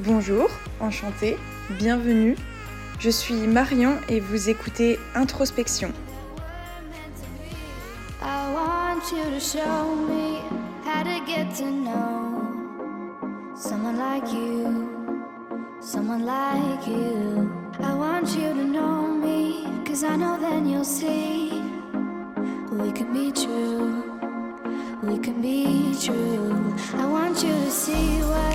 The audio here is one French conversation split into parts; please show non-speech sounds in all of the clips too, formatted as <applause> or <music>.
Bonjour, enchantée, bienvenue. Je suis Marion et vous écoutez Introspection. I want you to show me how to get to know someone like you, someone like you. I want you to know me, cause I know then you'll see we can be true, we can be true. I want you to see what.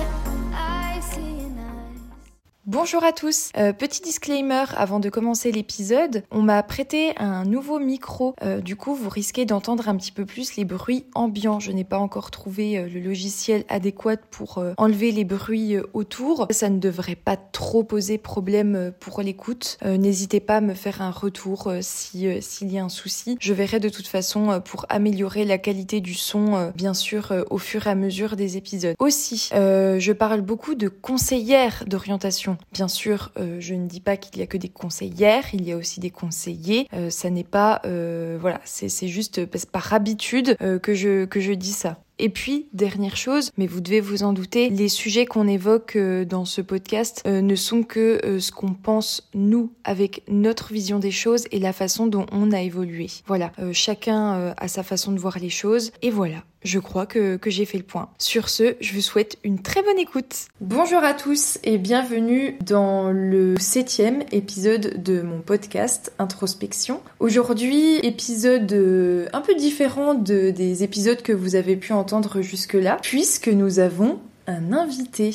Bonjour à tous. Euh, petit disclaimer avant de commencer l'épisode, on m'a prêté un nouveau micro. Euh, du coup, vous risquez d'entendre un petit peu plus les bruits ambiants. Je n'ai pas encore trouvé euh, le logiciel adéquat pour euh, enlever les bruits autour. Ça ne devrait pas trop poser problème pour l'écoute. N'hésitez pas à me faire un retour si s'il y a un souci. Je verrai de toute façon pour améliorer la qualité du son, bien sûr, au fur et à mesure des épisodes. Aussi, je parle beaucoup de conseillères d'orientation. Bien sûr, euh, je ne dis pas qu'il y a que des conseillères, il y a aussi des conseillers. Euh, ça n'est pas, euh, voilà, c'est juste par habitude que je dis ça. Et puis, dernière chose, mais vous devez vous en douter, les sujets qu'on évoque dans ce podcast ne sont que ce qu'on pense nous avec notre vision des choses et la façon dont on a évolué. Voilà, chacun a sa façon de voir les choses et voilà. Je crois que, j'ai fait le point. Sur ce, je vous souhaite une très bonne écoute. Bonjour à tous et bienvenue dans le septième épisode de mon podcast Introspection. Aujourd'hui, épisode euh, un peu différent de, des épisodes que vous avez pu entendre jusque-là, puisque nous avons un invité.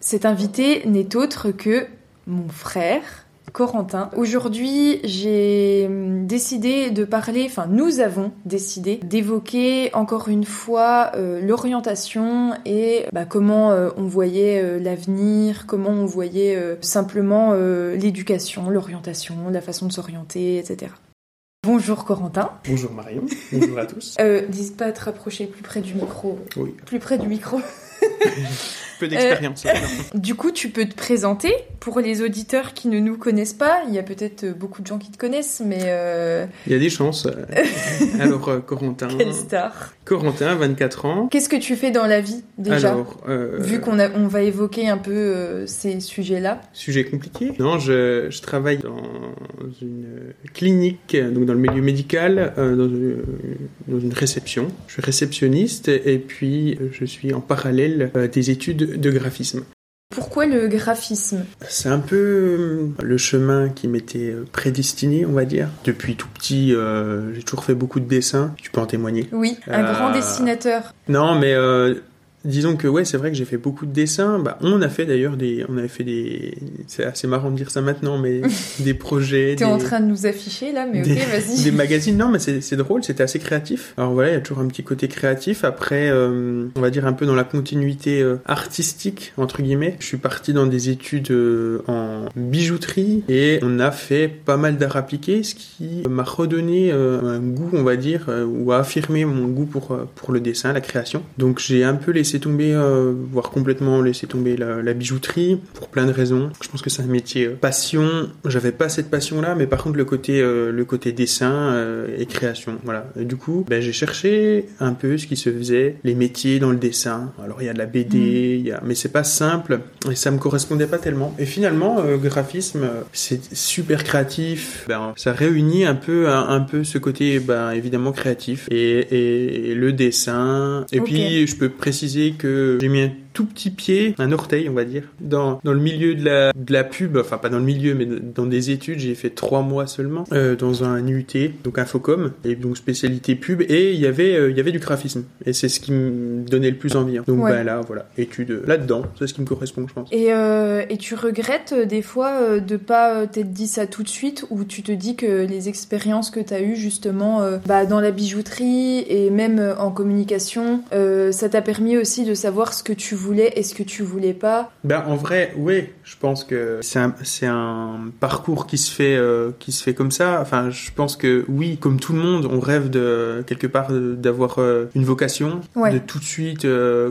Cet invité n'est autre que mon frère, Corentin. Aujourd'hui, j'ai hum, décidé de parler, enfin nous avons décidé d'évoquer encore une fois euh, l'orientation et bah, comment euh, on voyait euh, l'avenir, comment on voyait simplement l'éducation, l'orientation, la façon de s'orienter, etc. Bonjour Corentin. Bonjour Marion, bonjour à tous. N'hésite pas à te rapprocher plus près du micro. Oui. Plus près du micro. <laughs> Peu d'expérience. <laughs> Du coup, tu peux te présenter pour les auditeurs qui ne nous connaissent pas. Il y a peut-être euh, beaucoup de gens qui te connaissent, mais euh, Il y a des chances. euh. <laughs> Alors, euh, Corentin. quelle star. Corentin, 24 ans. Qu'est-ce que tu fais dans la vie déjà? Alors, euh, Vu qu'on on va évoquer un peu euh, ces sujets-là. sujet compliqué. Non, je, je travaille dans une clinique, donc dans le milieu médical, euh, dans, une, dans une réception. Je suis réceptionniste et puis euh, je suis en parallèle euh, des études de graphisme. Pourquoi le graphisme? C'est un peu euh, le chemin qui m'était euh, prédestiné, on va dire. Depuis tout petit, euh, j'ai toujours fait beaucoup de dessins. Tu peux en témoigner. Oui, un Euh, grand dessinateur. Non, mais euh, disons que ouais, c'est vrai que j'ai fait beaucoup de dessins. Bah, on a fait d'ailleurs des, on avait fait des, c'est assez marrant de dire ça maintenant, mais <laughs> des projets, T'es des, en train de nous afficher là, mais ok, des, vas-y. <laughs> des magazines. Non, mais c'est c'est drôle, c'était assez créatif. Alors voilà, il y a toujours un petit côté créatif. Après, euh, on va dire un peu dans la continuité euh, artistique entre guillemets. Je suis parti dans des études euh, en bijouterie et on a fait pas mal d'art appliqué, ce qui m'a redonné un goût, on va dire, ou a affirmé mon goût pour pour le dessin, la création. Donc j'ai un peu laissé tomber, euh, voire complètement laissé tomber la, la bijouterie pour plein de raisons. Je pense que c'est un métier euh, passion. J'avais pas cette passion-là, mais par contre le côté euh, le côté dessin et création, voilà. Et du coup, ben, j'ai cherché un peu ce qui se faisait, les métiers dans le dessin. Alors il y a de la BD, il y a, mais c'est pas simple et ça me correspondait pas tellement. Et finalement, graphisme, c'est super créatif. Ben, ça réunit un peu un, un peu ce côté, ben, évidemment créatif et, et, et le dessin. Et puis je peux préciser que j'ai mis un tout petit pied, un orteil, on va dire, dans, dans le milieu de la, de la pub, enfin pas dans le milieu, mais dans des études, j'ai fait trois mois seulement, euh, dans un UT, donc Infocom, et donc spécialité pub, et il y avait, euh, il y avait du graphisme, et c'est ce qui me donnait le plus envie. hein. Donc Ouais. bah là, voilà, études euh, là-dedans, c'est ce qui me correspond, je pense. Et, euh, et tu regrettes des fois de pas t'être dit ça tout de suite ou tu te dis que les expériences que t'as eues justement bah, dans la bijouterie et même en communication, ça t'a permis aussi de savoir ce que tu voulais et ce que tu voulais pas. Ben en vrai, oui, je pense que c'est un, un parcours qui se fait euh, qui se fait comme ça. Enfin, je pense que oui, comme tout le monde, on rêve de quelque part d'avoir euh, une vocation, Ouais. de tout de suite euh,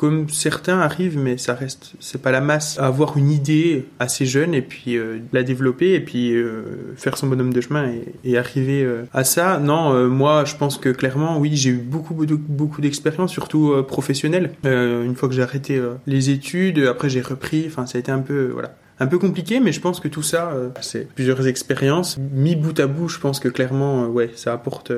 comme certains arrivent, mais ça reste, c'est pas la masse, avoir une idée assez jeune et puis euh, la développer et puis euh, faire son bonhomme de chemin et, arriver euh, à ça. Non, moi, je pense que clairement, oui, j'ai eu beaucoup, beaucoup, d'expérience, surtout professionnelle. Une fois que j'ai arrêté les études, après j'ai repris. Enfin, ça a été un peu, voilà. Un peu compliqué, mais je pense que tout ça, c'est plusieurs expériences. Mis bout à bout, je pense que clairement, euh, ouais, ça apporte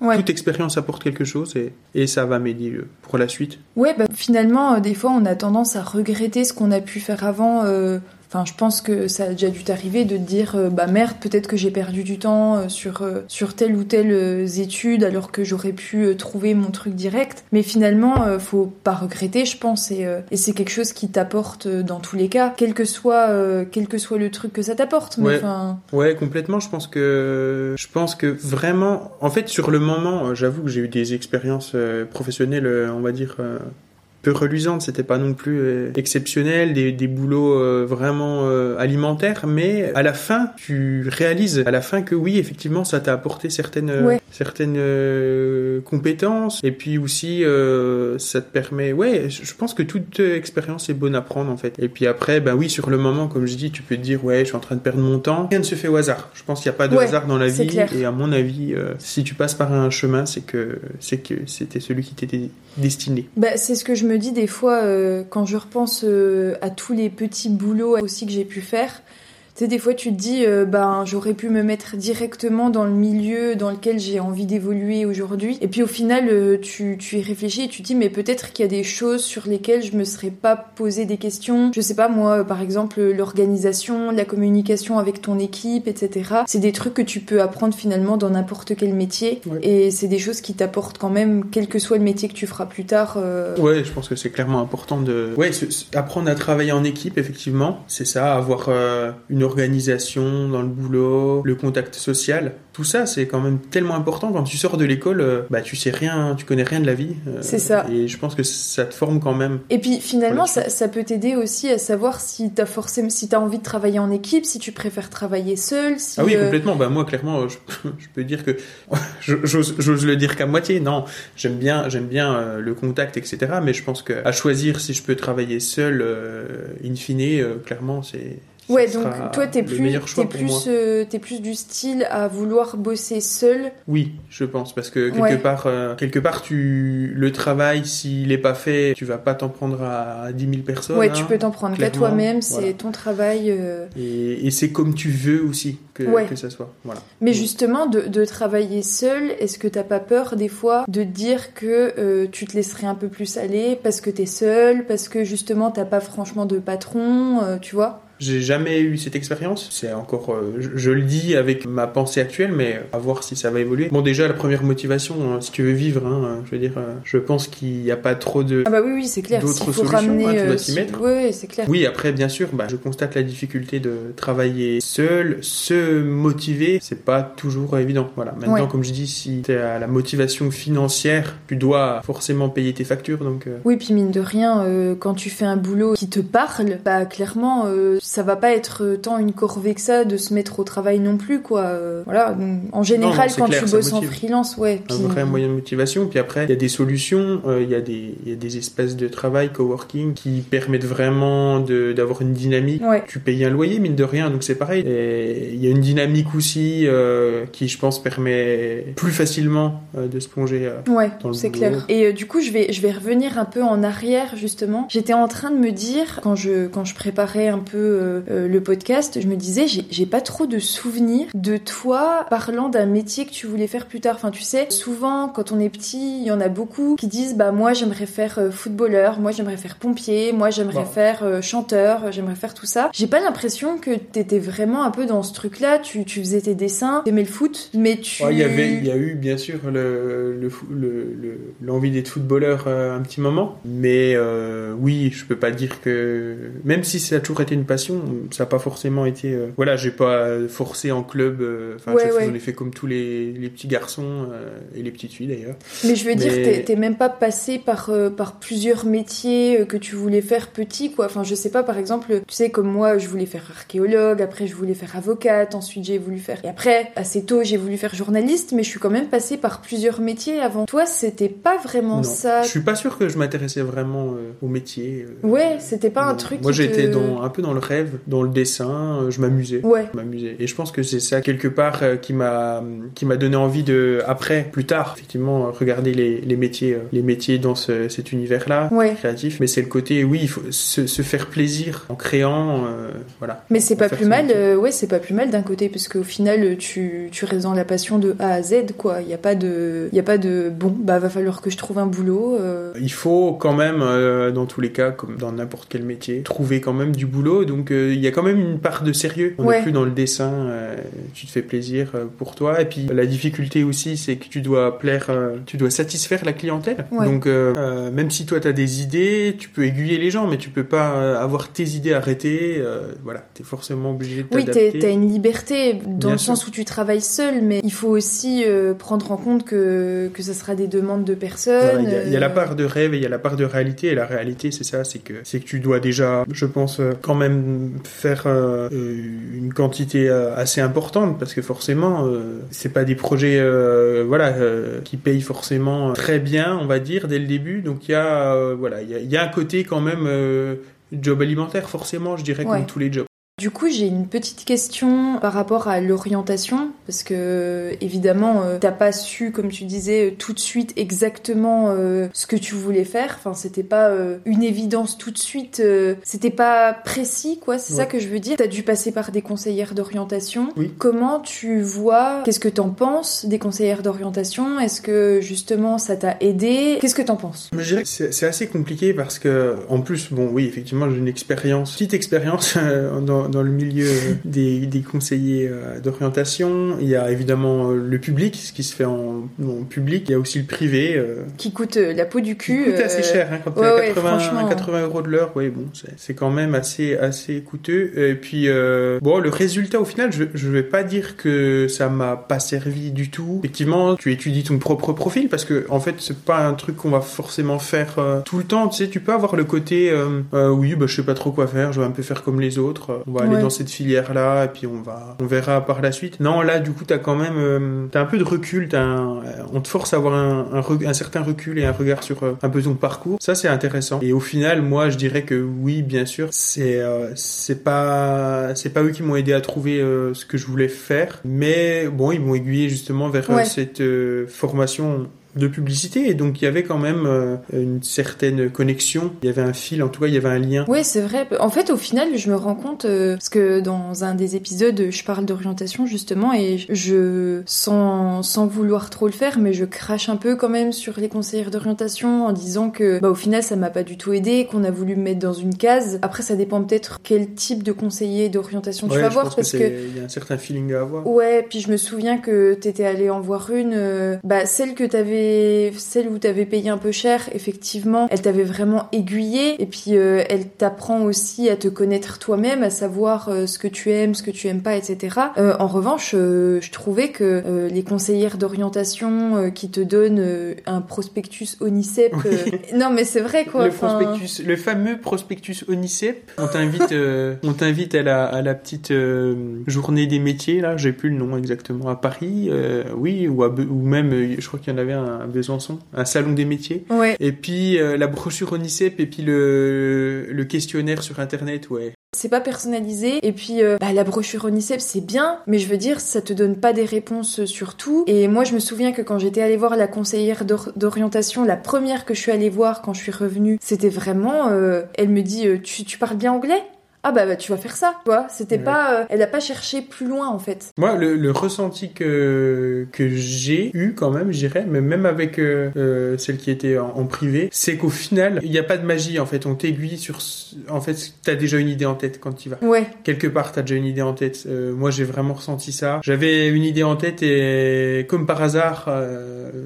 Ouais. toute expérience apporte quelque chose et, et ça va m'aider euh, pour la suite. Ouais, bah, finalement, euh, des fois, on a tendance à regretter ce qu'on a pu faire avant. euh, Enfin, je pense que ça a déjà dû t'arriver de te dire, euh, bah merde, peut-être que j'ai perdu du temps euh, sur euh, sur telle ou telle euh, étude alors que j'aurais pu trouver mon truc direct. Mais finalement, faut pas regretter, je pense, et, et c'est quelque chose qui t'apporte dans tous les cas, quel que soit quel que soit le truc que ça t'apporte. Ouais. Ouais, complètement. Je pense que je pense que vraiment, en fait, sur le moment, j'avoue que j'ai eu des expériences professionnelles, on va dire. Peu reluisantes, c'était pas non plus euh, exceptionnel, des, des boulots euh, vraiment euh, alimentaires, mais à la fin, tu réalises à la fin que oui, effectivement, ça t'a apporté certaines Ouais. certaines euh, compétences, et puis aussi euh, ça te permet, ouais, je pense que toute expérience est bonne à prendre en fait. Et puis après, bah oui, sur le moment, comme je dis, tu peux te dire, ouais, je suis en train de perdre mon temps. Rien ne se fait au hasard. Je pense qu'il n'y a pas de Ouais, hasard dans la vie, clair. et à mon avis, euh, si tu passes par un chemin, c'est que c'est que c'était celui qui t'était destiné. Bah, c'est ce que je me dis des fois euh, quand je repense euh, à tous les petits boulots aussi que j'ai pu faire. Tu sais, des fois tu te dis, euh, ben j'aurais pu me mettre directement dans le milieu dans lequel j'ai envie d'évoluer aujourd'hui. Et puis au final, euh, tu, tu y réfléchis et tu te dis, mais peut-être qu'il y a des choses sur lesquelles je me serais pas posé des questions. Je sais pas, moi, par exemple, l'organisation, la communication avec ton équipe, etc. C'est des trucs que tu peux apprendre finalement dans n'importe quel métier. Ouais. Et c'est des choses qui t'apportent quand même, quel que soit le métier que tu feras plus tard. euh, Ouais, je pense que c'est clairement important de ouais, apprendre à travailler en équipe effectivement, c'est ça, avoir euh, une organisation dans le boulot, le contact social, tout ça c'est quand même tellement important quand tu sors de l'école, euh, bah tu sais rien, tu connais rien de la vie. euh, C'est ça. Et je pense que ça te forme quand même. Et puis finalement, ça, ça peut t'aider aussi à savoir si t'as forcément, si t'as envie de travailler en équipe, si tu préfères travailler seul, si. Ah oui, euh, complètement. Bah moi, clairement, je, <laughs> je peux dire que <laughs> j'ose j'ose le dire qu'à moitié. Non, j'aime bien, j'aime bien le contact, etc. Mais je pense que à choisir si je peux travailler seul, in fine, clairement, c'est. Ouais, donc toi t'es plus, moi. plus, euh, t'es plus du style à vouloir bosser seul? Oui, je pense parce que quelque Ouais. part, euh, quelque part, tu le travail, s'il est pas fait, tu vas pas t'en prendre à 10 000 personnes. ouais, hein. tu peux t'en prendre qu'à toi-même, c'est voilà. ton travail. euh. Et, et c'est comme tu veux aussi que, Ouais. que ça soit. Voilà. Mais justement, de, de travailler seul, est-ce que t'as pas peur des fois de dire que euh, tu te laisserais un peu plus aller parce que t'es seul, parce que justement t'as pas franchement de patron, tu vois? J'ai jamais eu cette expérience. C'est encore, euh, je, je le dis avec ma pensée actuelle, mais à voir si ça va évoluer. Bon, déjà la première motivation, hein, si tu veux vivre, hein, je veux dire, euh, je pense qu'il n'y a pas trop de. Ah bah oui, oui, c'est clair. D'autres solutions, ramener, hein, tu dois euh, t'y si- mettre. Ouais, c'est clair. Oui, après, bien sûr, bah, je constate la difficulté de travailler seul, se motiver, c'est pas toujours évident. Voilà. Maintenant, Ouais. comme je dis, si tu à la motivation financière, tu dois forcément payer tes factures, donc. euh, Oui, puis mine de rien, quand tu fais un boulot qui te parle, bah clairement, ça va pas être tant une corvée que ça de se mettre au travail non plus, quoi. Euh, voilà. Donc, en général, non, quand clair, tu bosses en freelance, ouais. un puis- vrai moyen de motivation. Puis après, il y a des solutions, euh, il y, a des- il y a des espaces de travail, coworking, qui permettent vraiment d'avoir une dynamique. Ouais. Tu payes un loyer, mine de rien, donc c'est pareil. Il y a une dynamique aussi euh, qui, je pense, permet plus facilement euh, de se plonger. Ouais, dans le c'est clair. Et du coup, je vais, je vais revenir un peu en arrière, justement. J'étais en train de me dire, quand je, quand je préparais un peu euh, euh, le podcast, je me disais, j'ai pas trop de souvenirs de toi parlant d'un métier que tu voulais faire plus tard. Enfin, tu sais, souvent, quand on est petit, il y en a beaucoup qui disent, bah, moi, j'aimerais faire euh, footballeur, moi, j'aimerais faire pompier, moi, j'aimerais Bon. faire euh, chanteur, j'aimerais faire tout ça. J'ai pas l'impression que t'étais vraiment un peu dans ce truc-là. Tu, tu faisais tes dessins, t'aimais le foot, mais tu... Ouais, il y avait, il y a eu bien sûr le, l'envie d'être footballeur euh, un petit moment, mais oui, je peux pas dire que même si ça a toujours été une passion ça n'a pas forcément été. euh, voilà, j'ai pas forcé en club. euh, Enfin, Ouais, ouais. j'en ai fait comme tous les, les petits garçons euh, et les petites filles d'ailleurs. Mais je veux dire, Mais- t'es- t'es même pas passé par, euh, par plusieurs métiers que tu voulais faire petit, quoi. Enfin, je sais pas, par exemple, tu sais, comme moi, je voulais faire archéologue, après je voulais faire avocate, ensuite j'ai voulu faire... Et après, assez tôt, j'ai voulu faire journaliste, mais je suis quand même passée par plusieurs métiers avant. Toi, c'était pas vraiment non, ça. je suis pas sûr que je m'intéressais vraiment euh, au métier. euh, Ouais, c'était pas un truc Moi, te- j'étais dans un peu dans le rêve, dans le dessin. euh, je m'amusais. Ouais. M'amusais. Et je pense que c'est ça quelque part euh, qui m'a qui m'a donné envie de après plus tard effectivement euh, regarder les, les métiers les métiers dans ce- cet univers là Ouais. créatif. Mais c'est le côté oui il faut se, se faire plaisir en créant euh, voilà. Mais c'est pas plus mal, euh, ouais, c'est pas plus mal d'un côté, parce qu'au final, tu, tu restes dans la passion de A à Z, quoi. Il y a pas de, il y a pas de, bon, bah, va falloir que je trouve un boulot. euh. Il faut quand même, dans tous les cas, comme dans n'importe quel métier, trouver quand même du boulot. Donc euh, il y a quand même une part de sérieux. On Ouais. plus dans le dessin, euh, tu te fais plaisir euh, pour toi. Et puis la difficulté aussi, c'est que tu dois plaire, tu dois satisfaire la clientèle. Ouais. Donc même si toi tu as des idées, tu peux aiguiller les gens, mais tu peux pas avoir tes idées arrêtées. voilà, tu es forcément obligé de Oui, t'adapter. t'es- t'as une liberté dans Bien le sûr. sens où tu travailles seul, mais il faut aussi prendre en compte que, que ça sera des demandes de personnes. Il y, y a la part de rêve et il y a la part de réalité. Et la réalité, c'est ça, c'est que c'est que tu dois déjà, je pense, quand même faire euh, euh, une quantité euh, assez importante parce que forcément, euh, c'est pas des projets, voilà, qui payent forcément très bien, on va dire, dès le début. Donc il y a, voilà, il y a, il y a un côté quand même job alimentaire, forcément, je dirais, Ouais. comme tous les jobs. Du coup, j'ai une petite question par rapport à l'orientation, parce que évidemment, euh, t'as pas su, comme tu disais, tout de suite exactement euh, ce que tu voulais faire. Enfin, c'était pas euh, une évidence tout de suite. euh, c'était pas précis, quoi. C'est ça que je veux dire. T'as dû passer par des conseillères d'orientation. Oui. Comment tu vois Qu'est-ce que t'en penses des conseillères d'orientation? Est-ce que justement ça t'a aidé? Qu'est-ce que t'en penses? Je dirais que c'est assez compliqué parce que, en plus, bon, oui, effectivement, j'ai une expérience, petite expérience <laughs> euh, dans, dans le milieu <laughs> des, des conseillers euh, d'orientation. Il y a évidemment euh, le public, ce qui se fait en, en public. Il y a aussi le privé, euh, Qui coûte la peau du qui cul coûte assez cher. Hein, quand ouais, à ouais, 80, franchement. 80 euros de l'heure, oui, bon, c'est- quand même assez, assez coûteux. Et puis, euh, bon, le résultat, au final, je, je vais pas dire que ça m'a pas servi du tout. Effectivement, tu étudies ton propre profil parce que, en fait, c'est pas un truc qu'on va forcément faire euh, tout le temps. Tu sais, tu peux avoir le côté, oui, bah, je sais pas trop quoi faire, je vais un peu faire comme les autres. On va aller Ouais. dans cette filière-là et puis on va, on verra par la suite. Non, là, du coup, t'as quand même, euh, t'as un peu de recul. Un- euh, on te force à avoir un, un, re- un certain recul et un regard sur euh, un peu ton parcours. Ça, c'est intéressant. Et au final, moi, je dirais que oui, bien sûr, c'est, euh, c'est pas, c'est pas eux qui m'ont aidé à trouver ce que je voulais faire, mais bon, ils m'ont aiguillé justement vers Ouais. cette formation de publicité et donc il y avait quand même euh, une certaine connexion il y avait un fil en tout cas il y avait un lien Ouais, c'est vrai. En fait, au final, je me rends compte euh, parce que dans un des épisodes, je parle d'orientation justement et je, sans, sans vouloir trop le faire, mais je crache un peu quand même sur les conseillères d'orientation en disant que, bah, au final, ça m'a pas du tout aidé, qu'on a voulu me mettre dans une case. Après, ça dépend peut-être quel type de conseiller d'orientation tu vas je voir pense parce que il y a un certain feeling à avoir Ouais, puis je me souviens que t'étais allé en voir une, euh, bah celle que t'avais, celle où t'avais payé un peu cher, effectivement, elle t'avait vraiment aiguillé, et puis euh, elle t'apprend aussi à te connaître toi-même, à savoir euh, ce que tu aimes, ce que tu aimes pas, etc. Euh, en revanche, je trouvais que les conseillères d'orientation qui te donnent un prospectus Onicep, <laughs> non mais c'est vrai quoi. le prospectus, le fameux prospectus Onicep. On t'invite, on t'invite à la, à la petite journée des métiers là. J'ai plus le nom exactement à Paris, oui, ou, à ou même, je crois qu'il y en avait un à Besançon, un salon des métiers. Ouais, Et puis euh, la brochure Onicep et puis le, le questionnaire sur internet, ouais. c'est pas personnalisé et puis euh, bah, la brochure Onicep c'est bien mais je veux dire ça te donne pas des réponses sur tout et moi je me souviens que quand j'étais allée voir la conseillère d'or- d'orientation la première que je suis allée voir quand je suis revenue c'était vraiment euh, elle me dit tu, tu parles bien anglais? Ah bah, bah, tu vas faire ça tu vois c'était Ouais. pas euh, elle a pas cherché plus loin en fait Moi, le, le ressenti que, que j'ai eu quand même, je dirais, mais même avec euh, euh, celle qui était en, en privé, c'est qu'au final, il n'y a pas de magie en fait. On t'aiguille sur. En fait, t'as déjà une idée en tête quand tu vas. ouais Quelque part, t'as déjà une idée en tête. Euh, moi, j'ai vraiment ressenti ça. J'avais une idée en tête et comme par hasard,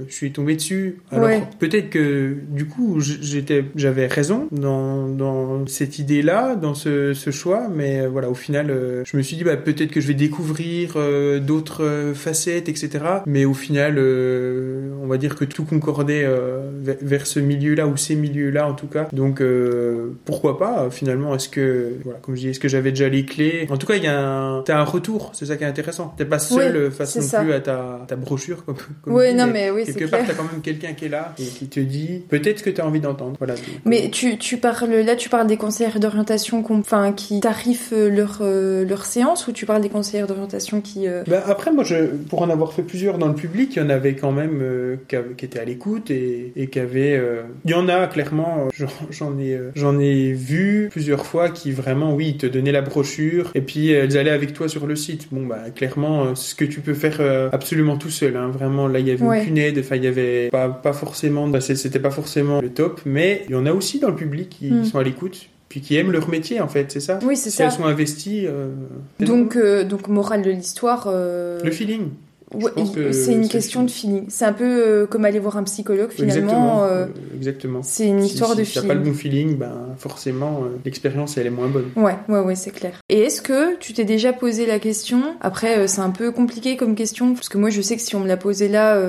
je suis tombé dessus. Alors Ouais. peut-être que du coup, j'étais, j'avais raison dans, dans cette idée-là, dans ce, ce ce choix, mais euh, voilà, au final, euh, je me suis dit bah, peut-être que je vais découvrir euh, d'autres facettes, etc. Mais au final, on va dire que tout concordait vers, ce milieu-là ou ces milieux-là en tout cas. Donc pourquoi pas finalement Est-ce que voilà, comme je dis, est-ce que j'avais déjà les clés? En tout cas, il y a un, t'as un retour, c'est ça qui est intéressant. T'es pas seul Oui, face non ça. plus à ta, ta brochure comme. comme dit, non, mais oui, c'est quelque part, t'as quand même quelqu'un qui est là et qui te dit peut-être que t'as envie d'entendre. Voilà. Mais tu, tu parles là, tu parles des conseillères d'orientation qu'on- enfin, qui tarifent leur, euh, leur séance ou tu parles des conseillères d'orientation qui. euh, Bah, après, moi, je, pour en avoir fait plusieurs dans le public, il y en avait quand même euh, qui, étaient à l'écoute et, et qui avaient. euh, Il y en a clairement, j'en- ai, j'en ai vu plusieurs fois qui vraiment, oui, te donnaient la brochure et puis elles allaient avec toi sur le site. Bon, bah, clairement, ce que tu peux faire absolument tout seul. Hein. Vraiment, là, il y avait Ouais. aucune aide. Enfin, il y avait pas, pas forcément. bah, C'était pas forcément le top, mais il y en a aussi dans le public qui Mm. sont à l'écoute. Puis qui aiment leur métier en fait, c'est ça Oui, c'est Si ça. elles sont investies, euh, Donc, euh, donc, morale de l'histoire. euh, le feeling. ouais, que c'est une question de feeling. C'est un peu comme aller voir un psychologue finalement. Exactement. c'est une Si- histoire si de t'as feeling. pas le bon feeling, ben forcément l'expérience elle est moins bonne. Ouais, ouais, ouais, c'est clair. Et est-ce que tu t'es déjà posé la question? Après, c'est un peu compliqué comme question, parce que moi, je sais que si on me l'a posé là,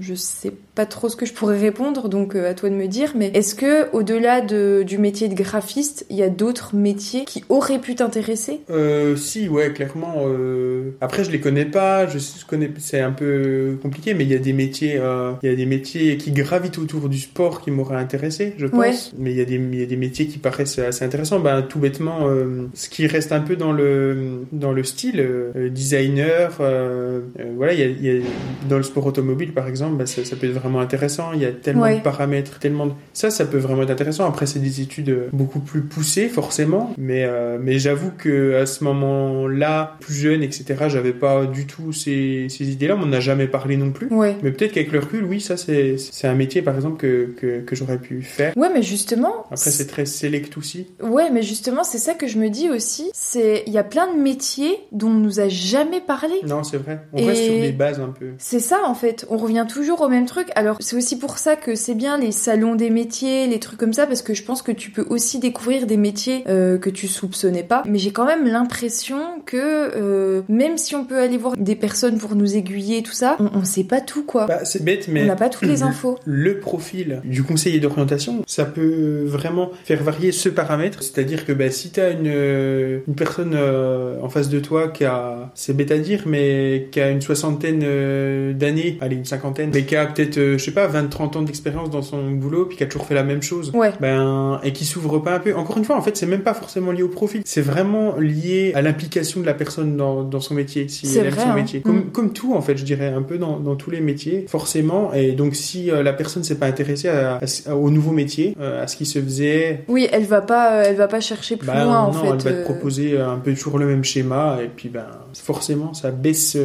je sais pas trop ce que je pourrais répondre, donc euh, à toi de me dire. Mais est-ce que, au-delà de, du métier de graphiste, il y a d'autres métiers qui auraient pu t'intéresser? Euh, si, ouais, clairement. euh, Après, je les connais pas. Je connais. C'est un peu compliqué, mais il y a des métiers, euh, il y a des métiers qui gravitent autour du sport qui m'auraient intéressé, je pense. Ouais. Mais il y a des, il y a des métiers qui paraissent assez intéressants. Ben, tout bêtement, euh, ce qui reste un peu dans le dans le style designer. voilà, il y a, il y a- dans le sport automobile, par exemple, ben, ça, ça peut être vraiment intéressant. Il y a tellement Ouais. de paramètres, tellement de... ça, ça peut vraiment être intéressant. Après, c'est des études euh, beaucoup plus poussées, forcément. Mais euh, mais j'avoue que à ce moment-là, plus jeune, etc., j'avais pas du tout ces, ces idées-là. On n'en a jamais parlé non plus. Ouais. Mais peut-être qu'avec le recul, oui, ça c'est c'est un métier par exemple que, que, que j'aurais pu faire. Ouais, mais justement. Après c'est très select aussi. Ouais, mais justement, c'est ça que je me dis aussi. C'est, il y a plein de métiers dont on nous a jamais parlé. Non, c'est vrai. On Et- reste sur des bases un peu. C'est ça en fait, on revient toujours au même truc. Alors c'est aussi pour ça que c'est bien les salons des métiers, les trucs comme ça, parce que je pense que tu peux aussi découvrir des métiers euh, que tu soupçonnais pas. Mais j'ai quand même l'impression que euh, même si on peut aller voir des personnes pour nous aiguiller, tout ça, on, on sait pas tout quoi. Bah, c'est bête, on mais n'a pas toutes les infos. le profil du conseiller d'orientation, ça peut vraiment faire varier ce paramètre. C'est-à-dire que bah, si tu as une, euh, une personne euh, en face de toi qui a, c'est bête à dire, mais qui a une soixantaine d'années, allez, une cinquantaine, mais qui a peut-être, je sais pas, 20-30 ans d'expérience dans son boulot, puis qui a toujours fait la même chose. Ouais. Ben, et qui s'ouvre pas un peu. Encore une fois, en fait, c'est même pas forcément lié au profil. C'est vraiment lié à l'implication de la personne dans, dans son métier, si elle aime son hein. métier. Comme, Mm. comme tout, en fait, je dirais, un peu dans, dans tous les métiers, forcément. Et donc, si euh, la personne s'est pas intéressée à, à ce- au nouveau métier, euh, à ce qui se faisait, Oui, elle va pas, euh, elle va pas chercher plus bah, loin en non, fait. elle va te proposer un peu toujours le même schéma. Et puis, ben, forcément, ça baisse,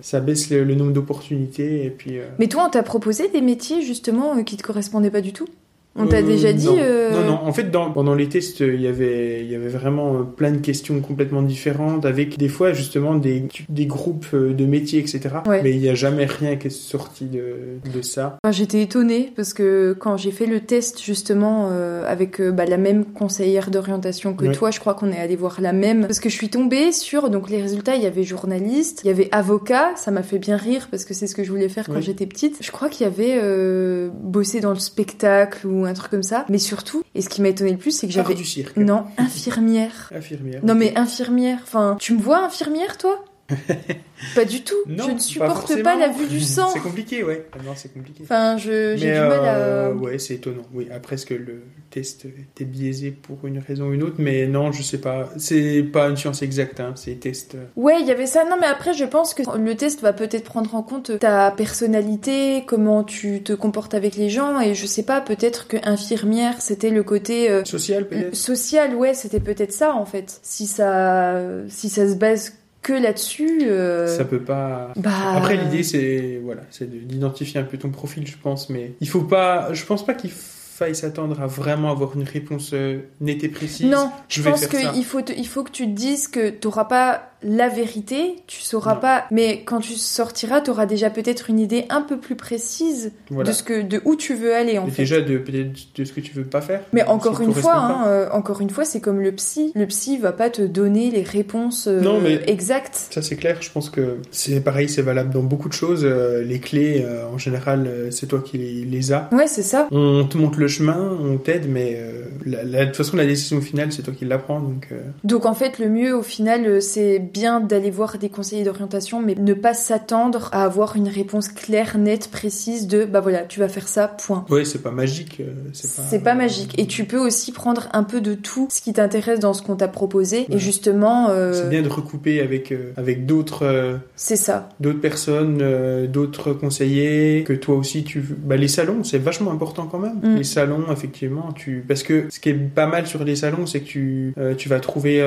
ça baisse le, le nombre d'opportunités. Et puis, Mais toi, on t'a proposé des métiers justement euh, qui te correspondaient pas du tout? On t'a Euh, déjà dit non. euh, Non, non. En fait, dans, pendant les tests, euh, il y avait, il y avait vraiment euh, plein de questions complètement différentes, avec des fois justement des, des groupes euh, de métiers, etc. Ouais. Mais il n'y a jamais rien qui est sorti de, de ça. Enfin, J'étais étonnée parce que quand j'ai fait le test justement euh, avec euh, bah, la même conseillère d'orientation que Ouais. toi, je crois qu'on est allé voir la même parce que je suis tombée sur donc les résultats. Il y avait journaliste, il y avait avocat. Ça m'a fait bien rire parce que c'est ce que je voulais faire quand j'étais petite. Je crois qu'il y avait euh, bossé dans le spectacle ou un truc comme ça. Mais surtout, et ce qui m'a étonné le plus, c'est que j'avais du cirque. non infirmière. Infirmière. Non mais infirmière. Enfin, tu me vois infirmière toi? <laughs> Pas du tout. Non, je ne pas supporte forcément. pas la vue du sang. c'est compliqué, ouais. Non, c'est compliqué. Enfin, je- j'ai du mal à. euh, ouais, c'est étonnant. Oui, après, est-ce que le test était biaisé pour une raison ou une autre? Mais non, je sais pas. C'est pas une science exacte, hein. C'est test. euh, Ouais, il y avait ça. Non, mais après, je pense que le test va peut-être prendre en compte ta personnalité, comment tu te comportes avec les gens, et je sais pas, peut-être que infirmière, c'était le côté euh, Social, peut-être social. Ouais, c'était peut-être ça en fait. Si ça, si ça se base que là-dessus. euh, Ça peut pas. Bah. Après, l'idée, c'est voilà, c'est de- d'identifier un peu ton profil, je pense. Mais il faut pas. Je pense pas qu'il faille s'attendre à vraiment avoir une réponse euh, nette et précise. Non, je je pense qu'il faut, te- il faut que tu te dises que t'auras pas la vérité, tu sauras Non. pas. Mais quand tu sortiras, tu auras déjà peut-être une idée un peu plus précise Voilà. de ce que, de où tu veux aller en Et fait. déjà de peut-être de ce que tu veux pas faire. Mais encore une fois, hein, euh, encore une fois, c'est comme le psy. Le psy va pas te donner les réponses euh, Non, mais- exactes. Ça c'est clair, je pense que c'est pareil, c'est valable dans beaucoup de choses. Euh, les clés, en général, c'est toi qui les, les as. Ouais, c'est ça. On te montre le chemin, on t'aide, mais de toute façon la décision finale c'est toi qui la prends. Donc Donc en fait, le mieux au final, c'est bien d'aller voir des conseillers d'orientation, mais ne pas s'attendre à avoir une réponse claire, nette, précise de bah voilà, tu vas faire ça, point. ouais, c'est pas magique. euh, c'est pas, pas magique. Et tu peux aussi prendre un peu de tout ce qui t'intéresse dans ce qu'on t'a proposé. Et justement, euh, C'est bien de recouper avec euh, avec d'autres euh, c'est ça. d'autres personnes, d'autres conseillers, que toi aussi tu... Bah, les salons, c'est vachement important quand même. Mm. Les salons, effectivement, tu... Parce que ce qui est pas mal sur les salons, c'est que tu, tu vas trouver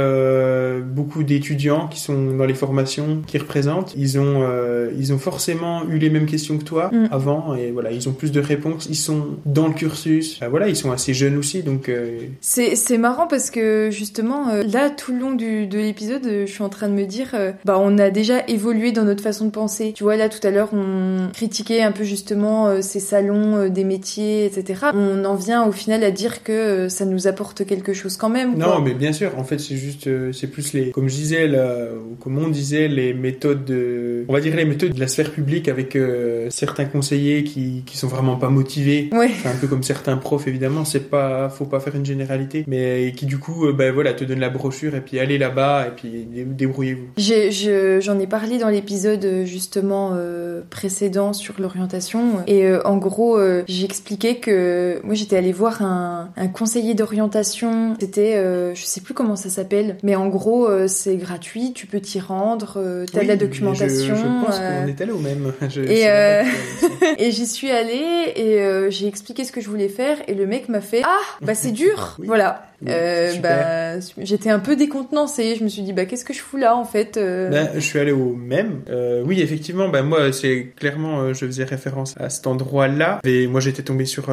beaucoup d'étudiants qui sont dans les formations, qui représentent. Ils ont, euh, ils ont forcément eu les mêmes questions que toi Mm. avant, et voilà, ils ont plus de réponses, ils sont dans le cursus. Voilà, ils sont assez jeunes aussi, donc... euh, C'est marrant parce que justement, euh, là, tout le long du, de l'épisode, euh, je suis en train de me dire, bah on a déjà évolué dans notre façon de penser. Tu vois, là, tout à l'heure, on critiquait un peu justement ces salons des métiers, etc. On en vient au final à dire que ça nous apporte quelque chose quand même. Non, quoi. mais bien sûr. En fait, c'est juste, c'est plus les, comme je disais, là, ou comme on disait, les méthodes de, on va dire les méthodes de la sphère publique avec euh, certains conseillers qui, qui sont vraiment pas motivés. Ouais. Un peu comme certains profs, évidemment. C'est pas, faut pas faire une généralité, mais qui du coup, euh, ben voilà, te donnent la brochure et puis allez là-bas et puis dé- débrouillez-vous. Je- J'en ai parlé dans l'épisode euh, justement euh, précédent sur l'orientation et euh, en gros euh, j'expliquais que moi j'étais allée voir un, un conseiller d'orientation c'était euh, je sais plus comment ça s'appelle mais en gros euh, c'est gratuit tu peux t'y rendre euh, t'as Oui, de la documentation Je, je pense euh, qu'on est allé au même. <laughs> Je- et, euh, <laughs> et j'y suis allée et euh, j'ai expliqué ce que je voulais faire et le mec m'a fait ah bah c'est dur Oui. voilà Euh, bah j'étais un peu décontenancée je me suis dit bah qu'est-ce que je fous là en fait euh, Ben, je suis allé au même. Euh, oui, effectivement, ben moi, c'est clairement, je faisais référence à cet endroit-là. Et moi, j'étais tombé sur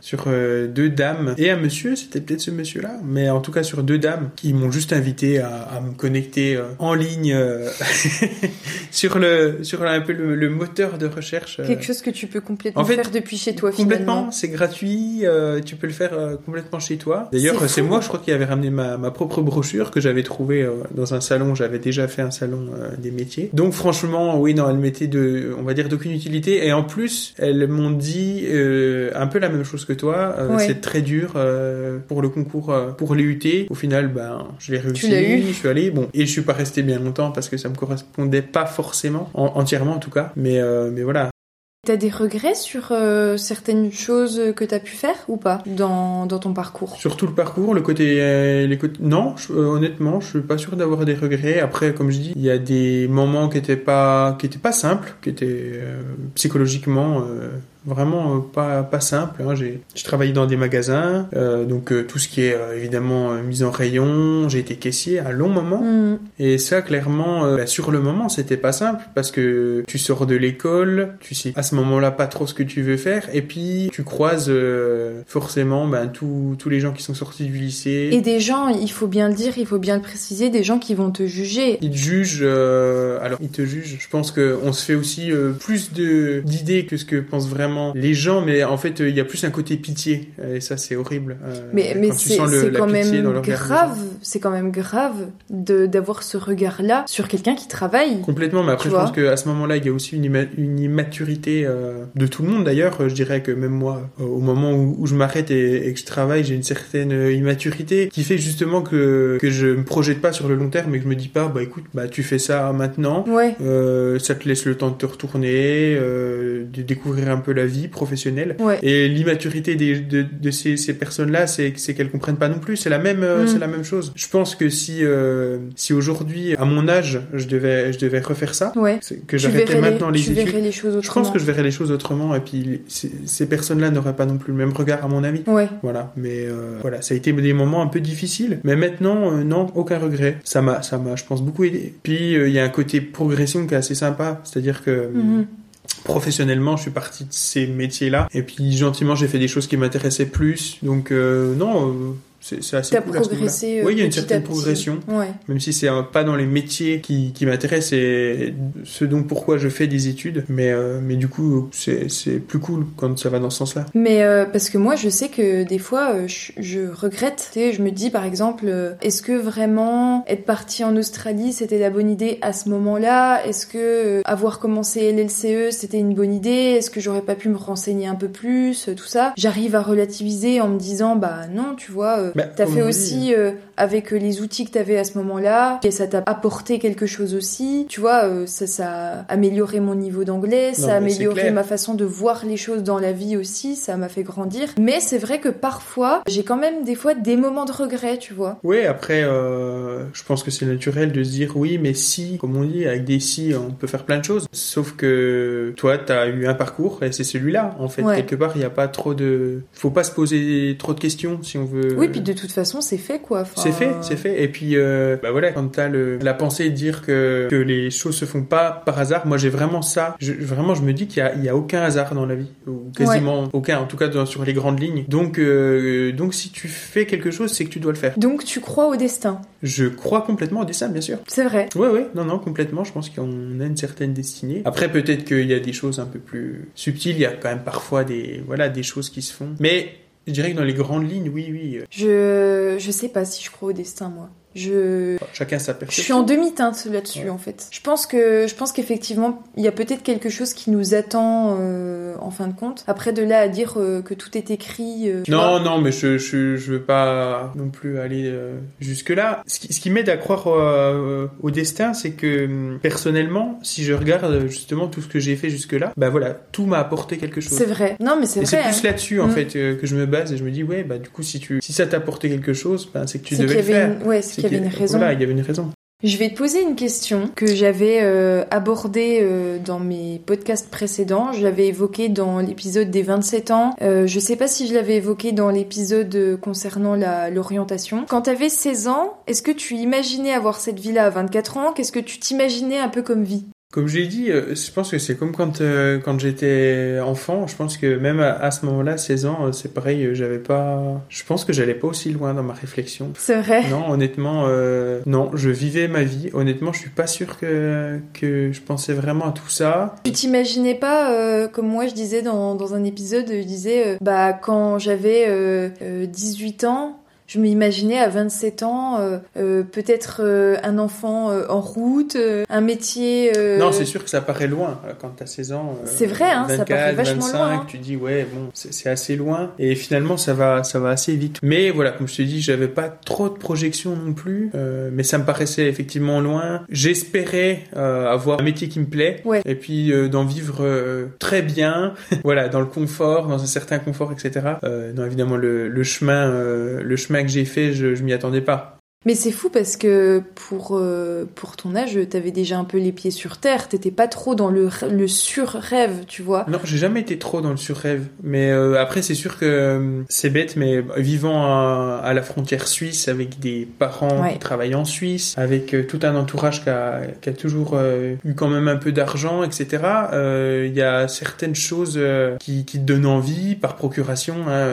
sur deux dames et un monsieur. C'était peut-être ce monsieur-là, mais en tout cas sur deux dames qui m'ont juste invité à, à me connecter en ligne <laughs> sur le sur un peu le, le moteur de recherche. Quelque chose que tu peux complètement en fait, faire depuis chez toi Complètement, finalement. c'est gratuit, tu peux le faire complètement chez toi. D'ailleurs, C'est. Moi, je crois, qui avait ramené ma, ma propre brochure que j'avais trouvée euh, dans un salon. J'avais déjà fait un salon euh, des métiers. Donc, franchement, oui, non, elle m'était de, on va dire, d'aucune utilité. Et en plus, elles m'ont dit euh, un peu la même chose que toi. Euh, Ouais. C'est très dur euh, pour le concours, pour les UT. Au final, ben, je l'ai réussi. eu. Je suis allé. Bon, et je suis pas resté bien longtemps parce que ça me correspondait pas forcément, en- entièrement en tout cas. Mais, euh, mais voilà. T'as des regrets sur euh, certaines choses que t'as pu faire ou pas dans, dans ton parcours? Sur tout le parcours, le côté, euh, les côtés... non, euh, honnêtement, je suis pas sûr d'avoir des regrets. Après, comme je dis, il y a des moments qui étaient pas, qui étaient pas simples, qui étaient psychologiquement vraiment euh, pas pas simples. Hein. J'ai, travaillé dans des magasins, euh, donc euh, tout ce qui est évidemment mise en rayon. J'ai été caissier à un long moment. Hmm. Et ça, clairement, bah, sur le moment, c'était pas simple parce que tu sors de l'école, tu sais à ce moment-là pas trop ce que tu veux faire, et puis tu croises forcément ben, tous tous les gens qui sont sortis du lycée. Et des gens, il faut bien le dire, il faut bien le préciser, des gens qui vont te juger. Ils te jugent, alors ils te jugent. Je pense qu'on se fait aussi plus d'idées que ce que pensent vraiment les gens, mais en fait, euh, il y a plus un côté pitié, et ça, c'est horrible. euh, Mais, quand c'est quand même grave, c'est quand même grave d'avoir ce regard-là sur quelqu'un qui travaille. Complètement, mais après je pense qu'à ce moment-là, il y a aussi une, imma- une immaturité euh, de tout le monde d'ailleurs. Euh, Je dirais que même moi, euh, au moment où, où je m'arrête et, et que je travaille, j'ai une certaine euh, immaturité qui fait justement que, que je me projette pas sur le long terme et que je me dis pas, bah écoute, bah tu fais ça maintenant. Ouais, Euh, ça te laisse le temps de te retourner, euh, de découvrir un peu la vie professionnelle. ouais. Et l'immaturité des- de, de ces, ces personnes-là, c'est qu'elles comprennent pas non plus. C'est la même, euh, Mm. c'est la même chose. Je pense que si euh, si aujourd'hui, à mon âge, je devais je devais refaire ça, Ouais. que j'arrêtais maintenant les, tu études. verrais les choses Je pense que je verrais les choses autrement. Et puis ces, personnes-là n'auraient pas non plus le même regard, à mon avis. Ouais. Voilà, mais euh, voilà, ça a été des moments un peu difficiles, mais maintenant, euh, non, aucun regret. Ça m'a, ça m'a, je pense, beaucoup aidé. Puis il y a un côté progression qui est assez sympa, c'est-à-dire que Mhm. Professionnellement, je suis parti de ces métiers-là, et puis gentiment, j'ai fait des choses qui m'intéressaient plus. Donc euh, non, euh, c'est assez T'as cool progressé, euh, Oui, il y a une certaine progression. Ouais. Même si c'est pas dans les métiers qui, qui m'intéressent et ce dont pourquoi je fais des études. Mais, euh, mais du coup, c'est plus cool quand ça va dans ce sens-là. Mais euh, parce que moi, je sais que des fois, je, je regrette. Je me dis par exemple, est-ce que vraiment être parti en Australie, c'était la bonne idée à ce moment-là? Est-ce que avoir commencé l'LCE, c'était une bonne idée? Est-ce que j'aurais pas pu me renseigner un peu plus Tout ça? J'arrive à relativiser en me disant, bah non, tu vois, Bah, t'as comme fait aussi euh, avec euh, les outils que t'avais à ce moment-là, et ça t'a apporté quelque chose aussi. Tu vois, euh, ça, ça a amélioré mon niveau d'anglais, Non, ça a amélioré ma façon de voir les choses dans la vie aussi, ça m'a fait grandir. Mais c'est vrai que parfois, j'ai quand même des fois des moments de regret, tu vois. Oui, après, euh, je pense que c'est naturel de se dire oui, mais si, comme on dit, avec des si, on peut faire plein de choses. Sauf que toi, t'as eu un parcours et c'est celui-là. En fait, Ouais. quelque part, il n'y a pas trop de. Faut pas se poser trop de questions si on veut. Oui, puis de toute façon, c'est fait quoi. Enfin, C'est fait, c'est fait. Et puis, euh, bah voilà, quand t'as le, la pensée de dire que, que les choses se font pas par hasard, moi j'ai vraiment ça. Je, vraiment, je me dis qu'il y a, il y a aucun hasard dans la vie, ou quasiment aucun, en tout cas dans- sur les grandes lignes. Donc, euh, donc si tu fais quelque chose, c'est que tu dois le faire. Donc tu crois au destin. Je crois complètement au dessin, bien sûr. C'est vrai. Ouais, ouais, non, non, complètement. Je pense qu'on a une certaine destinée. Après, peut-être qu'il y a des choses un peu plus subtiles. Il y a quand même parfois des, voilà, des choses qui se font. Mais je dirais que dans les grandes lignes, oui, oui. Je je sais pas si je crois au destin moi. Je Chacun sa je perception. suis en demi-teinte là-dessus Ouais. en fait. Je pense que je pense qu'effectivement il y a peut-être quelque chose qui nous attend euh, en fin de compte. Après de là à dire euh, que tout est écrit. euh, Non, non, mais je, je, je veux pas non plus aller euh, jusque-là. Ce qui, ce qui m'aide à croire euh, au destin, c'est que hum, personnellement, si je regarde justement tout ce que j'ai fait jusque-là, bah voilà, tout m'a apporté quelque chose. C'est vrai. Non mais c'est vrai. c'est plus hein. là-dessus en Mm. fait euh, que je me base et je me dis ouais bah du coup si tu si ça t'a apporté quelque chose ben c'est que tu devais y le faire. une... ouais, qu'il y avait une que- raison. Voilà, il y avait une raison. Je vais te poser une question que j'avais euh, abordée euh, dans mes podcasts précédents. Je l'avais évoquée dans l'épisode des 27 ans. Euh, je sais pas si je l'avais évoquée dans l'épisode euh, concernant l'orientation. Quand t'avais 16 ans, est-ce que tu imaginais avoir cette vie-là à 24 ans? Qu'est-ce que tu t'imaginais un peu comme vie? Comme je l'ai dit, euh, je pense que c'est comme quand euh, quand j'étais enfant. Je pense que même à, à ce moment-là, 16 ans, euh, c'est pareil. J'avais pas. Je pense que j'allais pas aussi loin dans ma réflexion. C'est vrai Non, honnêtement, euh, non, je vivais ma vie. Honnêtement, je suis pas sûr que, que je pensais vraiment à tout ça. Tu t'imaginais pas, euh, comme moi je disais dans, dans un épisode, je disais, bah quand j'avais euh, euh, 18 ans, je m'imaginais à 27 ans euh, euh, peut-être euh, un enfant en route, un métier... Non, c'est sûr que ça paraît loin quand t'as 16 ans. C'est vrai, hein, ça 24, paraît vachement 25, loin, hein. Tu dis, ouais, bon, c'est assez loin. Et finalement, ça va, ça va assez vite. Mais voilà, comme je te dis, j'avais pas trop de projections non plus. mais ça me paraissait effectivement loin. J'espérais avoir un métier qui me plaît. Ouais. Et puis d'en vivre très bien. <laughs> voilà, dans le confort, dans un certain confort, etc. Non, évidemment, le, le chemin, le chemin que j'ai fait, je, je m'y attendais pas. Mais c'est fou parce que pour, euh, pour ton âge, t'avais déjà un peu les pieds sur terre, t'étais pas trop dans le, le sur-rêve, tu vois. Non, j'ai jamais été trop dans le surrêve. Mais euh, après, c'est sûr que euh, c'est bête, mais vivant à, à la frontière suisse avec des parents Ouais. qui travaillent en Suisse, avec tout un entourage qui a, qui a toujours eu quand même un peu d'argent, etc. Il y a certaines choses qui, qui te donnent envie par procuration. hein,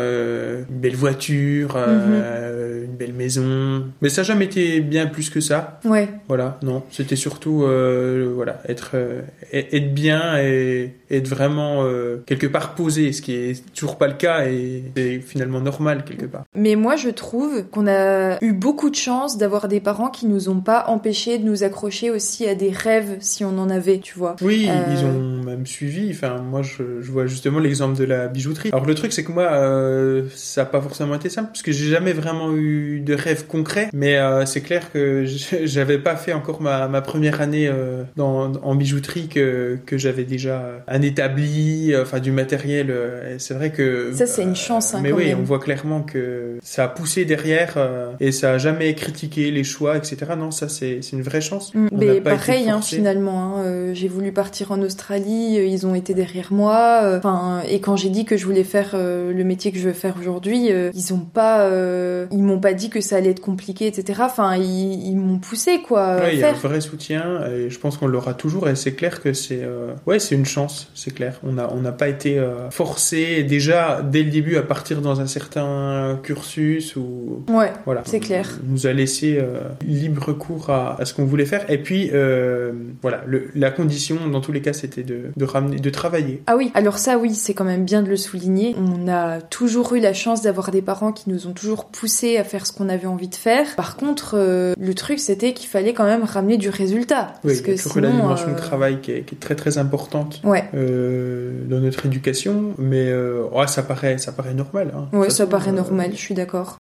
une belle voiture, euh, une belle maison. Mais ça n'a jamais été bien plus que ça. Ouais. Voilà, non, c'était surtout euh, voilà être euh, être bien et être vraiment euh, quelque part posé, ce qui est toujours pas le cas et c'est finalement normal quelque part. Mais moi, je trouve qu'on a eu beaucoup de chance d'avoir des parents qui nous ont pas empêchés de nous accrocher aussi à des rêves si on en avait, tu vois. Oui, ils ont même suivi. Enfin, moi, je, je vois justement l'exemple de la bijouterie. Alors le truc, c'est que moi, ça a pas forcément été simple parce que j'ai jamais vraiment eu de rêve concret. Mais euh, c'est clair que <laughs> j'avais pas fait encore ma, ma première année euh, dans, en bijouterie que que j'avais déjà un établi, enfin du matériel. euh, c'est vrai que Ça, c'est une chance, hein, mais quand oui, même. on voit clairement que ça a poussé derrière et ça a jamais critiqué les choix, etc. Non, ça c'est une vraie chance. Mm, Mais pareil, hein, finalement. hein, j'ai voulu partir en Australie, ils ont été derrière moi. Enfin, et quand j'ai dit que je voulais faire le métier que je veux faire aujourd'hui, ils ont pas, ils m'ont pas dit que ça allait être compliqué, etc. Enfin, ils, ils m'ont poussé quoi. Ouais, il y a un vrai soutien et je pense qu'on l'aura toujours et c'est clair que c'est euh, ouais c'est une chance c'est clair on a on n'a pas été euh, forcé déjà dès le début à partir dans un certain cursus ou Ouais. voilà C'est clair. On nous a laissé euh, libre cours à, à ce qu'on voulait faire et puis euh, voilà le, la condition dans tous les cas c'était de, de ramener de travailler Ah oui, alors ça oui, c'est quand même bien de le souligner. On a toujours eu la chance d'avoir des parents qui nous ont toujours poussé à faire ce qu'on avait envie de faire. Par contre, euh, le truc c'était qu'il fallait quand même ramener du résultat. oui parce que sinon, la dimension euh, de travail qui est, qui est très très importante Ouais. euh, dans notre éducation mais euh, ouais, ça paraît ça paraît normal hein. Toute ça paraît euh, normal, je suis d'accord.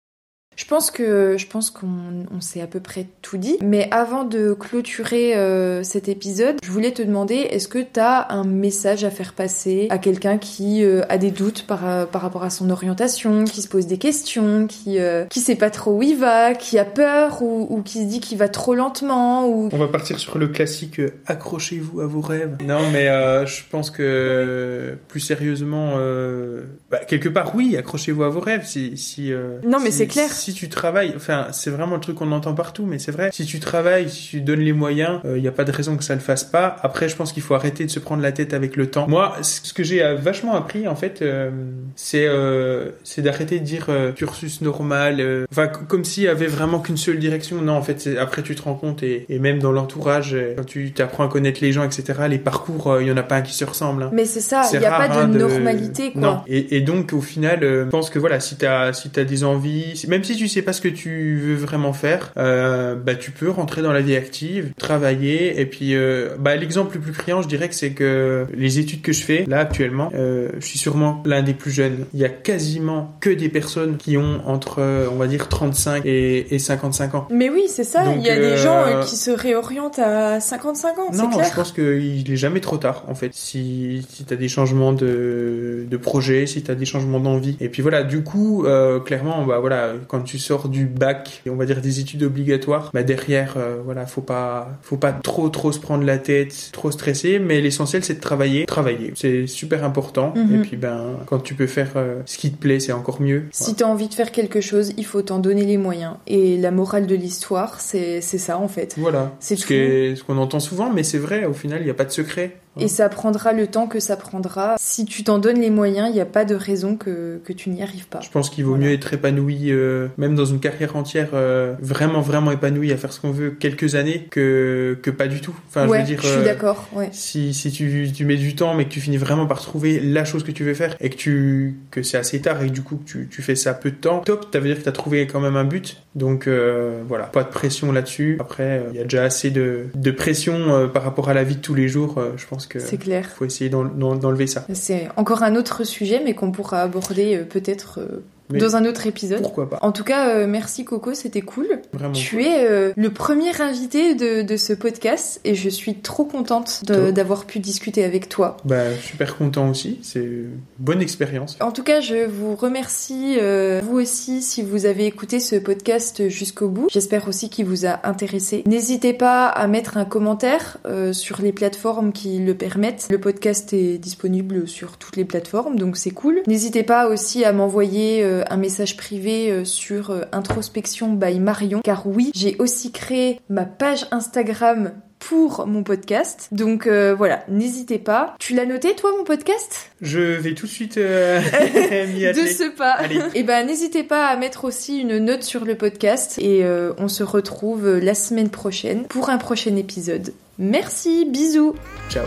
Je pense que je pense qu'on on s'est à peu près tout dit. Mais avant de clôturer euh, cet épisode, je voulais te demander est-ce que tu as un message à faire passer à quelqu'un qui euh, a des doutes par, euh, par rapport à son orientation, qui se pose des questions, qui euh, qui sait pas trop où il va, qui a peur ou, ou qui se dit qu'il va trop lentement ou On va partir sur le classique euh, accrochez-vous à vos rêves. Non, mais euh, je pense que plus sérieusement, euh, bah, quelque part, oui, accrochez-vous à vos rêves. Si, si, euh, Non, mais si- c'est clair. Si tu travailles, enfin, c'est vraiment le truc qu'on entend partout, mais c'est vrai. Si tu travailles, si tu donnes les moyens, il n'y a pas de raison que ça le fasse pas. Après, je pense qu'il faut arrêter de se prendre la tête avec le temps. Moi, ce que j'ai euh, vachement appris, en fait, euh, c'est euh, c'est d'arrêter de dire euh, cursus normal. euh, Enfin, comme s'il y avait vraiment qu'une seule direction. Non, en fait, après tu te rends compte et, et même dans l'entourage, euh, quand tu t'apprends à connaître les gens, etc. Les parcours, euh, il y en a pas un qui se ressemble. hein. mais c'est ça, il y a rare, pas hein, de normalité quoi. Non. Et, et donc au final, euh, je pense que voilà, si t'as si t'as des envies, si- même si tu sais pas ce que tu veux vraiment faire, euh, bah tu peux rentrer dans la vie active, travailler. Et puis euh, bah l'exemple le plus criant, je dirais que c'est que les études que je fais là actuellement, euh, je suis sûrement l'un des plus jeunes. Il y a quasiment que des personnes qui ont entre on va dire 35 et, et 55 ans. Mais oui, c'est ça. Donc, il y a des gens qui se réorientent à 55 ans, Non, clair. je pense qu'il est jamais trop tard, en fait. Si, si t'as des changements de, de projet, si t'as des changements d'envie. Et puis voilà, du coup, clairement, bah voilà, quand tu sors du bac, et on va dire des études obligatoires, bah derrière, euh, voilà, faut pas, faut pas trop, trop se prendre la tête, trop stresser, mais l'essentiel, c'est de travailler. Travailler, c'est super important. Mhm. Et puis, ben, quand tu peux faire euh, ce qui te plaît, c'est encore mieux. Si t'as envie de faire quelque chose, il faut t'en donner les moyens. Et la morale de l'histoire, c'est c'est ça en fait. Voilà. C'est ce qu'on entend souvent, mais c'est vrai, au final, il n'y a pas de secret. Et ça prendra le temps que ça prendra. Si tu t'en donnes les moyens, il n'y a pas de raison que, que tu n'y arrives pas. Je pense qu'il vaut Voilà. mieux être épanoui, euh, même dans une carrière entière, euh, vraiment, vraiment épanoui à faire ce qu'on veut quelques années que, que pas du tout. Enfin, ouais, je veux dire, je suis euh, d'accord. Ouais. si, si tu, tu mets du temps, mais que tu finis vraiment par trouver la chose que tu veux faire et que tu, que c'est assez tard et que du coup, que tu, tu fais ça peu de temps, top, ça veut dire que tu as trouvé quand même un but. Donc, euh, voilà, pas de pression là-dessus. Après, euh, il y a déjà assez de, de pression euh, par rapport à la vie de tous les jours. euh, je pense que C'est clair. faut essayer d'en- d'en- d'enlever ça. C'est encore un autre sujet, mais qu'on pourra aborder euh, peut-être euh, Mais dans un autre épisode. Pourquoi pas? En tout cas, euh, merci Coco, c'était cool. Vraiment. Tu es euh, le premier invité de, de ce podcast et je suis trop contente d'avoir pu discuter avec toi. Bah, super content aussi. C'est une bonne expérience. En tout cas, je vous remercie, euh, vous aussi, si vous avez écouté ce podcast jusqu'au bout. J'espère aussi qu'il vous a intéressé. N'hésitez pas à mettre un commentaire sur les plateformes qui le permettent. Le podcast est disponible sur toutes les plateformes, donc c'est cool. N'hésitez pas aussi à m'envoyer un message privé euh, sur euh, Introspection by Marion, car oui, j'ai aussi créé ma page Instagram pour mon podcast. Donc euh, voilà, n'hésitez pas. Tu l'as noté toi mon podcast? Je vais tout de suite euh, <laughs> m'y de ce pas. Allez. Et ben n'hésitez pas à mettre aussi une note sur le podcast et euh, on se retrouve la semaine prochaine pour un prochain épisode. Merci, bisous. Ciao.